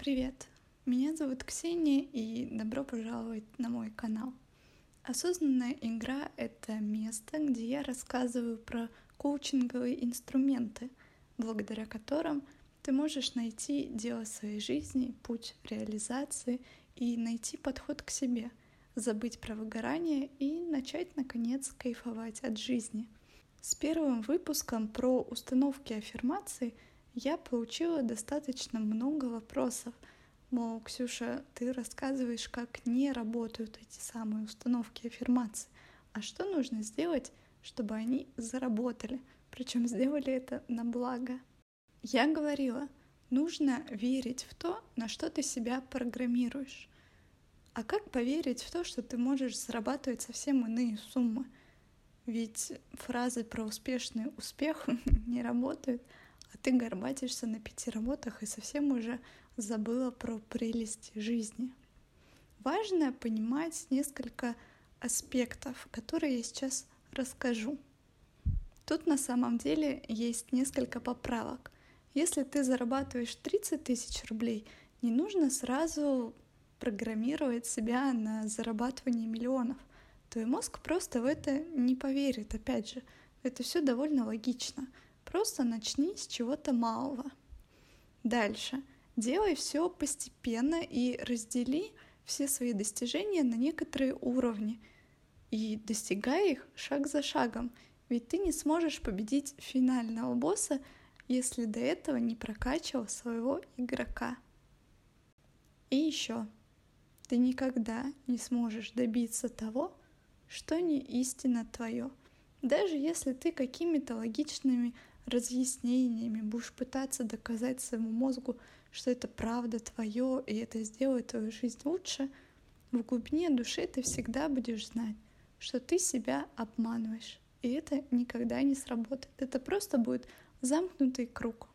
Привет! Меня зовут Ксения и добро пожаловать на мой канал. Осознанная игра — это место, где я рассказываю про коучинговые инструменты, благодаря которым ты можешь найти дело своей жизни, путь реализации и найти подход к себе, забыть про выгорание и начать, наконец, кайфовать от жизни. С первым выпуском про установки аффирмаций — я получила достаточно много вопросов. Мол, Ксюша, ты рассказываешь, как не работают эти самые установки аффирмации. А что нужно сделать, чтобы они заработали? Причем сделали это на благо. Я говорила, нужно верить в то, на что ты себя программируешь. А как поверить в то, что ты можешь зарабатывать совсем иные суммы? Ведь фразы про успешный успех не работают, а ты горбатишься на пяти работах и совсем уже забыла про прелести жизни. Важно понимать несколько аспектов, которые я сейчас расскажу. Тут на самом деле есть несколько поправок. Если ты зарабатываешь 30 тысяч рублей, не нужно сразу программировать себя на зарабатывание миллионов. Твой мозг просто в это не поверит. Опять же, это все довольно логично. Просто начни с чего-то малого. Дальше. Делай все постепенно и раздели все свои достижения на некоторые уровни и достигай их шаг за шагом, ведь ты не сможешь победить финального босса, если до этого не прокачивал своего игрока. И еще, ты никогда не сможешь добиться того, что не истинно твое, даже если ты какими-то логичными разъяснениями, будешь пытаться доказать своему мозгу, что это правда твое, и это сделает твою жизнь лучше, в глубине души ты всегда будешь знать, что ты себя обманываешь. И это никогда не сработает. Это просто будет замкнутый круг,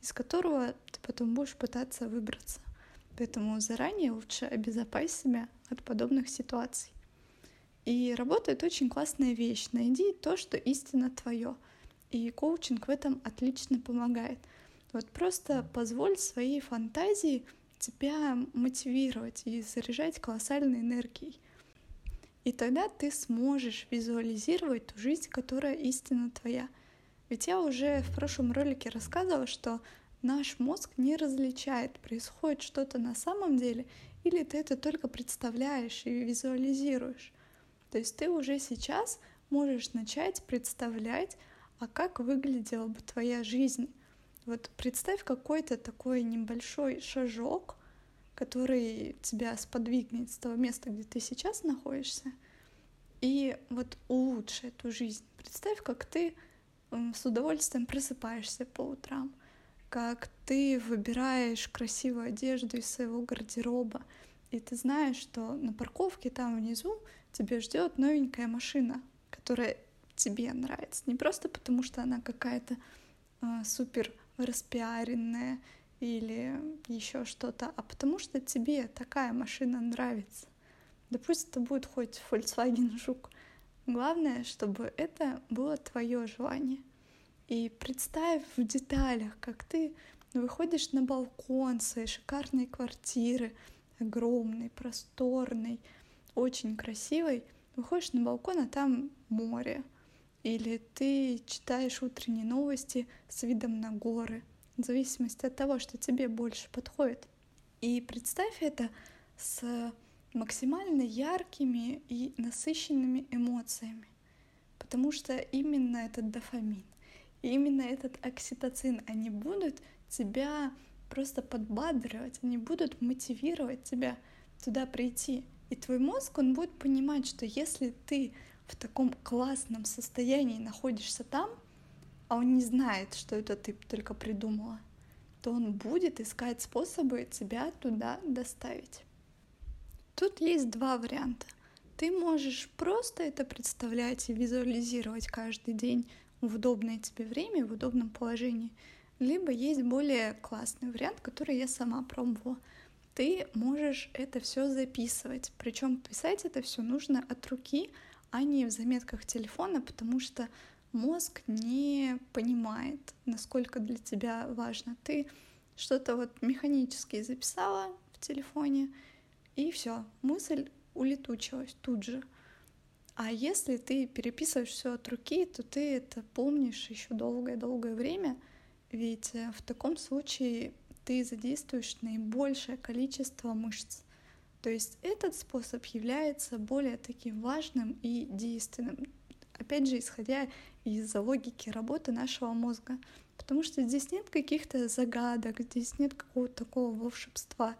из которого ты потом будешь пытаться выбраться. Поэтому заранее лучше обезопасить себя от подобных ситуаций. И работает очень классная вещь. Найди то, что истинно твое. И коучинг в этом отлично помогает. Вот просто позволь своей фантазии тебя мотивировать и заряжать колоссальной энергией. И тогда ты сможешь визуализировать ту жизнь, которая истинно твоя. Ведь я уже в прошлом ролике рассказывала, что наш мозг не различает, происходит что-то на самом деле, или ты это только представляешь и визуализируешь. То есть ты уже сейчас можешь начать представлять а как выглядела бы твоя жизнь? Вот представь какой-то такой небольшой шажок, который тебя сподвигнет с того места, где ты сейчас находишься, и вот улучши эту жизнь. Представь, как ты с удовольствием просыпаешься по утрам, как ты выбираешь красивую одежду из своего гардероба, и ты знаешь, что на парковке там внизу тебе ждет новенькая машина, которая тебе нравится. Не просто потому, что она какая-то э, супер распиаренная или еще что-то, а потому что тебе такая машина нравится. Да пусть это будет хоть Volkswagen Жук. Главное, чтобы это было твое желание. И представь в деталях, как ты выходишь на балкон своей шикарной квартиры, огромной, просторной, очень красивой, выходишь на балкон, а там море, или ты читаешь утренние новости с видом на горы, в зависимости от того, что тебе больше подходит. И представь это с максимально яркими и насыщенными эмоциями, потому что именно этот дофамин, именно этот окситоцин, они будут тебя просто подбадривать, они будут мотивировать тебя туда прийти. И твой мозг, он будет понимать, что если ты в таком классном состоянии находишься там, а он не знает, что это ты только придумала, то он будет искать способы тебя туда доставить. Тут есть два варианта. Ты можешь просто это представлять и визуализировать каждый день в удобное тебе время, в удобном положении. Либо есть более классный вариант, который я сама пробовала. Ты можешь это все записывать. Причем писать это все нужно от руки, а не в заметках телефона, потому что мозг не понимает, насколько для тебя важно. Ты что-то вот механически записала в телефоне, и все, мысль улетучилась тут же. А если ты переписываешь все от руки, то ты это помнишь еще долгое-долгое время, ведь э, в таком случае ты задействуешь наибольшее количество мышц. То есть этот способ является более таким важным и действенным, опять же, исходя из логики работы нашего мозга. Потому что здесь нет каких-то загадок, здесь нет какого-то такого волшебства.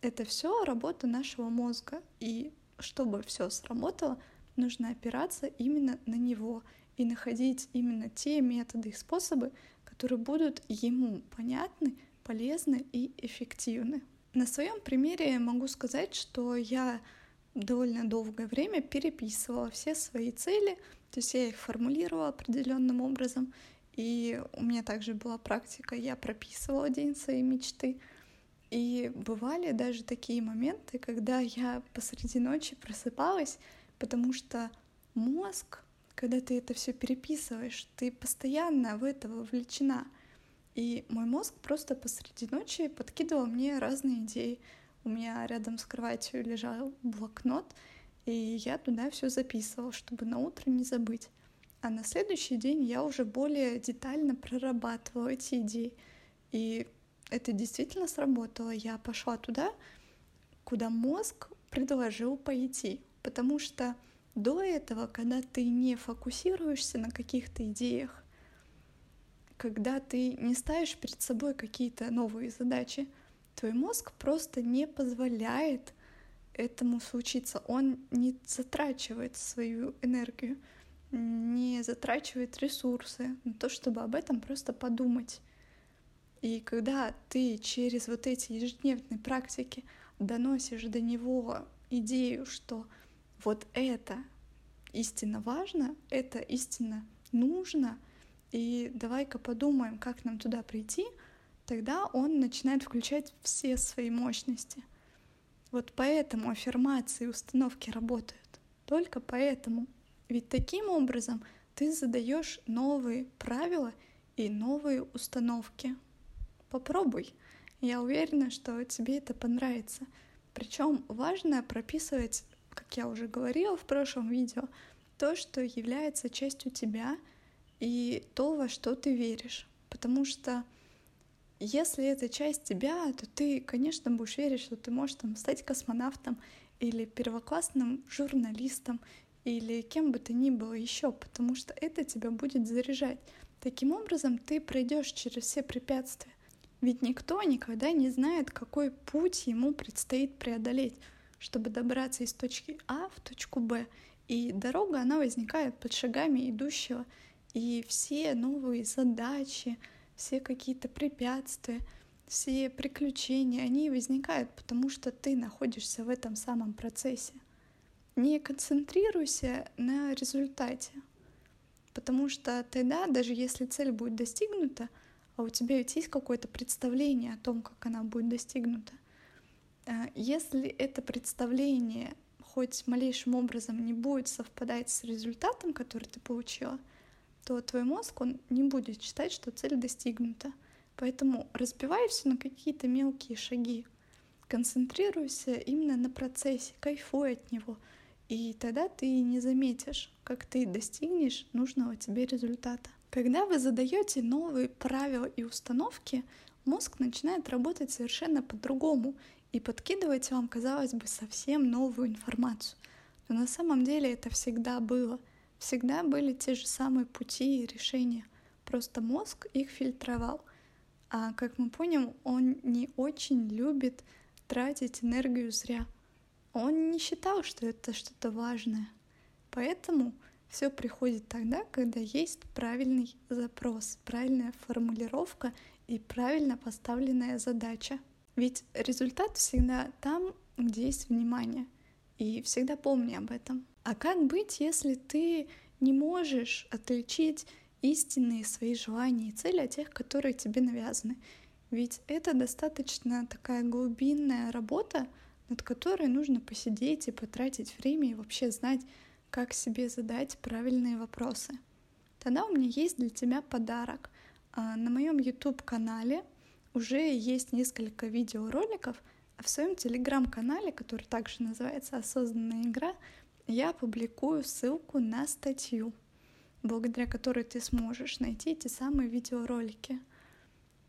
Это все работа нашего мозга. И чтобы все сработало, нужно опираться именно на него и находить именно те методы и способы, которые будут ему понятны, полезны и эффективны. На своем примере могу сказать, что я довольно долгое время переписывала все свои цели, то есть я их формулировала определенным образом, и у меня также была практика, я прописывала день своей мечты. И бывали даже такие моменты, когда я посреди ночи просыпалась, потому что мозг, когда ты это все переписываешь, ты постоянно в это вовлечена — и мой мозг просто посреди ночи подкидывал мне разные идеи. У меня рядом с кроватью лежал блокнот, и я туда все записывала, чтобы на утро не забыть. А на следующий день я уже более детально прорабатывала эти идеи. И это действительно сработало. Я пошла туда, куда мозг предложил пойти. Потому что до этого, когда ты не фокусируешься на каких-то идеях, когда ты не ставишь перед собой какие-то новые задачи, твой мозг просто не позволяет этому случиться. Он не затрачивает свою энергию, не затрачивает ресурсы на то, чтобы об этом просто подумать. И когда ты через вот эти ежедневные практики доносишь до него идею, что вот это истинно важно, это истинно нужно — и давай-ка подумаем, как нам туда прийти, тогда он начинает включать все свои мощности. Вот поэтому аффирмации и установки работают. Только поэтому. Ведь таким образом ты задаешь новые правила и новые установки. Попробуй. Я уверена, что тебе это понравится. Причем важно прописывать, как я уже говорила в прошлом видео, то, что является частью тебя — и то, во что ты веришь. Потому что если это часть тебя, то ты, конечно, будешь верить, что ты можешь там стать космонавтом или первоклассным журналистом или кем бы ты ни было еще, потому что это тебя будет заряжать. Таким образом, ты пройдешь через все препятствия. Ведь никто никогда не знает, какой путь ему предстоит преодолеть, чтобы добраться из точки А в точку Б. И дорога, она возникает под шагами идущего и все новые задачи, все какие-то препятствия, все приключения, они возникают, потому что ты находишься в этом самом процессе. Не концентрируйся на результате, потому что тогда, даже если цель будет достигнута, а у тебя ведь есть какое-то представление о том, как она будет достигнута, а, если это представление хоть малейшим образом не будет совпадать с результатом, который ты получила — то твой мозг, он не будет считать, что цель достигнута. Поэтому разбивай все на какие-то мелкие шаги. Концентрируйся именно на процессе, кайфуй от него. И тогда ты не заметишь, как ты достигнешь нужного тебе результата. Когда вы задаете новые правила и установки, мозг начинает работать совершенно по-другому и подкидывать вам, казалось бы, совсем новую информацию. Но на самом деле это всегда было — всегда были те же самые пути и решения, просто мозг их фильтровал. А как мы поняли, он не очень любит тратить энергию зря. Он не считал, что это что-то важное. Поэтому все приходит тогда, когда есть правильный запрос, правильная формулировка и правильно поставленная задача. Ведь результат всегда там, где есть внимание. И всегда помни об этом. А как быть, если ты не можешь отличить истинные свои желания и цели от тех, которые тебе навязаны? Ведь это достаточно такая глубинная работа, над которой нужно посидеть и потратить время и вообще знать, как себе задать правильные вопросы. Тогда у меня есть для тебя подарок. А, на моем YouTube-канале уже есть несколько видеороликов, в своем телеграм-канале, который также называется «Осознанная игра», я публикую ссылку на статью, благодаря которой ты сможешь найти эти самые видеоролики.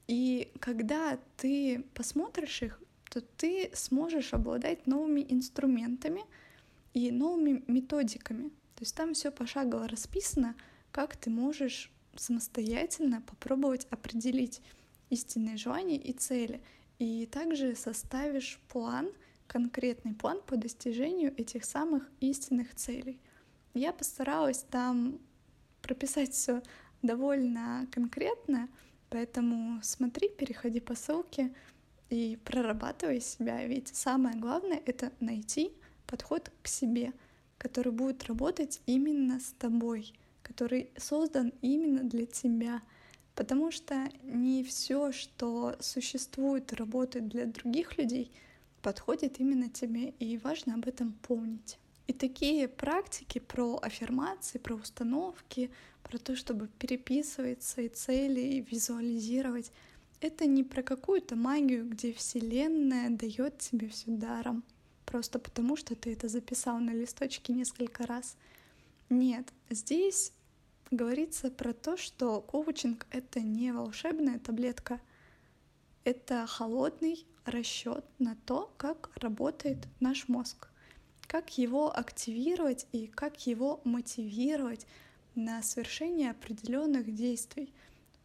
И когда ты посмотришь их, то ты сможешь обладать новыми инструментами и новыми методиками. То есть там все пошагово расписано, как ты можешь самостоятельно попробовать определить истинные желания и цели. И также составишь план, конкретный план по достижению этих самых истинных целей. Я постаралась там прописать все довольно конкретно, поэтому смотри, переходи по ссылке и прорабатывай себя, ведь самое главное — это найти подход к себе, который будет работать именно с тобой, который создан именно для тебя — Потому что не все, что существует и работает для других людей, подходит именно тебе, и важно об этом помнить. И такие практики про аффирмации, про установки, про то, чтобы переписывать свои цели и визуализировать, это не про какую-то магию, где Вселенная дает тебе все даром, просто потому что ты это записал на листочке несколько раз. Нет, здесь говорится про то, что коучинг — это не волшебная таблетка, это холодный расчет на то, как работает наш мозг, как его активировать и как его мотивировать на совершение определенных действий,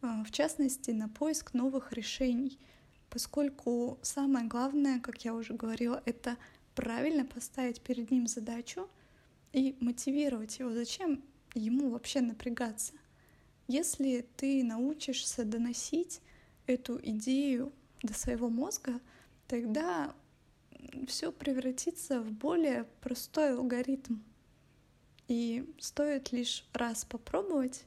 а, в частности, на поиск новых решений, поскольку самое главное, как я уже говорила, это правильно поставить перед ним задачу и мотивировать его. Зачем ему вообще напрягаться. Если ты научишься доносить эту идею до своего мозга, тогда все превратится в более простой алгоритм. И стоит лишь раз попробовать,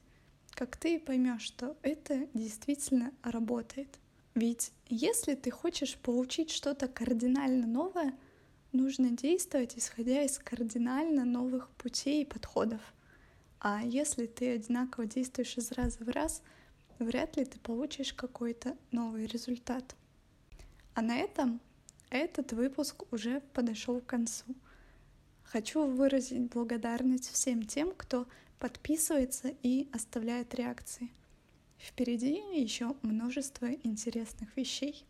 как ты поймешь, что это действительно работает. Ведь если ты хочешь получить что-то кардинально новое, нужно действовать, исходя из кардинально новых путей и подходов. А если ты одинаково действуешь из раза в раз, вряд ли ты получишь какой-то новый результат. А на этом этот выпуск уже подошел к концу. Хочу выразить благодарность всем тем, кто подписывается и оставляет реакции. Впереди еще множество интересных вещей.